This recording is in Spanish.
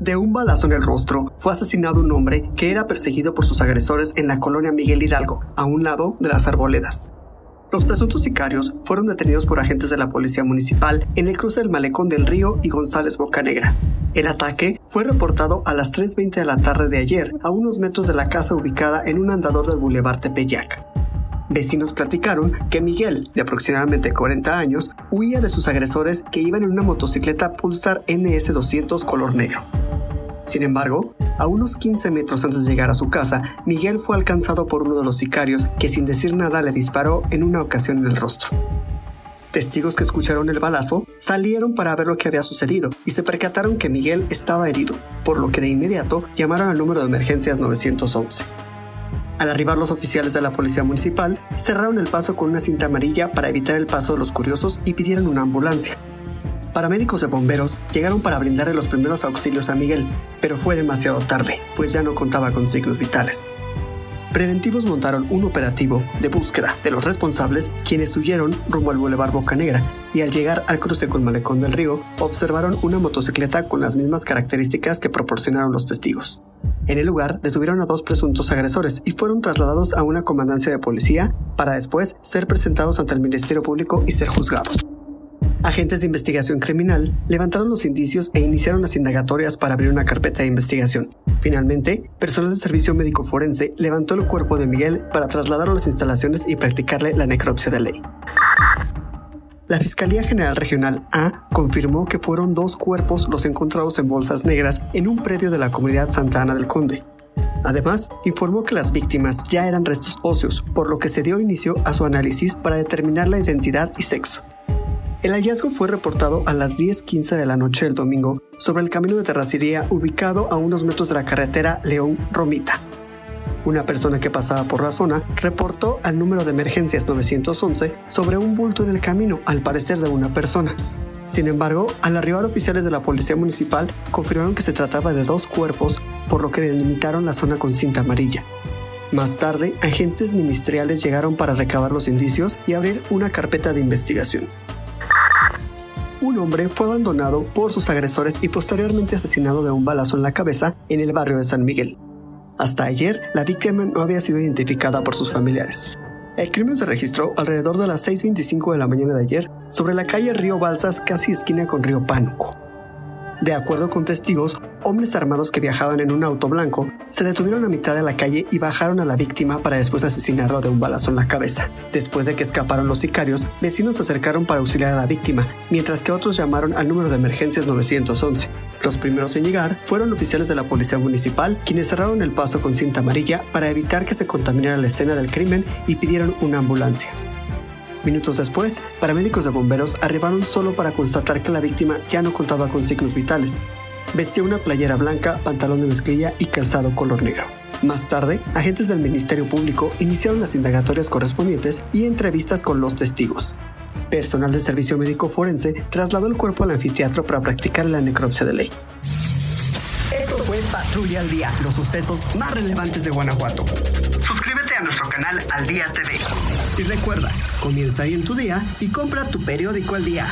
De un balazo en el rostro fue asesinado un hombre que era perseguido por sus agresores en la colonia Miguel Hidalgo, a un lado de las arboledas. Los presuntos sicarios fueron detenidos por agentes de la policía municipal en el cruce del Malecón del Río y González Bocanegra. El ataque fue reportado a las 3.20 de la tarde de ayer, a unos metros de la casa ubicada en un andador del Boulevard Tepeyac. Vecinos platicaron que Miguel, de aproximadamente 40 años, huía de sus agresores que iban en una motocicleta Pulsar NS200 color negro. Sin embargo, a unos 15 metros antes de llegar a su casa, Miguel fue alcanzado por uno de los sicarios que sin decir nada le disparó en una ocasión en el rostro. Testigos que escucharon el balazo salieron para ver lo que había sucedido y se percataron que Miguel estaba herido, por lo que de inmediato llamaron al número de emergencias 911. Al arribar los oficiales de la policía municipal, cerraron el paso con una cinta amarilla para evitar el paso de los curiosos y pidieron una ambulancia. Paramédicos de bomberos llegaron para brindarle los primeros auxilios a Miguel, pero fue demasiado tarde, pues ya no contaba con signos vitales. Preventivos montaron un operativo de búsqueda de los responsables, quienes huyeron rumbo al Boulevard Boca Negra, y al llegar al cruce con Malecón del Río, observaron una motocicleta con las mismas características que proporcionaron los testigos. En el lugar detuvieron a dos presuntos agresores y fueron trasladados a una comandancia de policía para después ser presentados ante el Ministerio Público y ser juzgados. Agentes de investigación criminal levantaron los indicios e iniciaron las indagatorias para abrir una carpeta de investigación. Finalmente, personal del servicio médico forense levantó el cuerpo de Miguel para trasladarlo a las instalaciones y practicarle la necropsia de ley. La Fiscalía General Regional A confirmó que fueron dos cuerpos los encontrados en bolsas negras en un predio de la comunidad Santa Ana del Conde. Además, informó que las víctimas ya eran restos óseos, por lo que se dio inicio a su análisis para determinar la identidad y sexo. El hallazgo fue reportado a las 10.15 de la noche del domingo sobre el camino de terracería ubicado a unos metros de la carretera León-Romita. Una persona que pasaba por la zona reportó al número de emergencias 911 sobre un bulto en el camino, al parecer de una persona. Sin embargo, al arribar oficiales de la policía municipal confirmaron que se trataba de dos cuerpos, por lo que delimitaron la zona con cinta amarilla. Más tarde, agentes ministeriales llegaron para recabar los indicios y abrir una carpeta de investigación un hombre fue abandonado por sus agresores y posteriormente asesinado de un balazo en la cabeza en el barrio de San Miguel. Hasta ayer, la víctima no había sido identificada por sus familiares. El crimen se registró alrededor de las 6.25 de la mañana de ayer sobre la calle Río Balsas, casi esquina con Río Pánuco. De acuerdo con testigos, hombres armados que viajaban en un auto blanco se detuvieron a mitad de la calle y bajaron a la víctima para después asesinarlo de un balazo en la cabeza. Después de que escaparon los sicarios, vecinos se acercaron para auxiliar a la víctima, mientras que otros llamaron al número de emergencias 911. Los primeros en llegar fueron oficiales de la policía municipal, quienes cerraron el paso con cinta amarilla para evitar que se contaminara la escena del crimen y pidieron una ambulancia. Minutos después, paramédicos de bomberos arribaron solo para constatar que la víctima ya no contaba con signos vitales, Vestía una playera blanca, pantalón de mezclilla y calzado color negro. Más tarde, agentes del Ministerio Público iniciaron las indagatorias correspondientes y entrevistas con los testigos. Personal del Servicio Médico Forense trasladó el cuerpo al anfiteatro para practicar la necropsia de ley. Esto fue Patrulla al Día, los sucesos más relevantes de Guanajuato. Nuestro canal Al Día TV. Y recuerda, comienza ahí en tu día y compra tu periódico al día.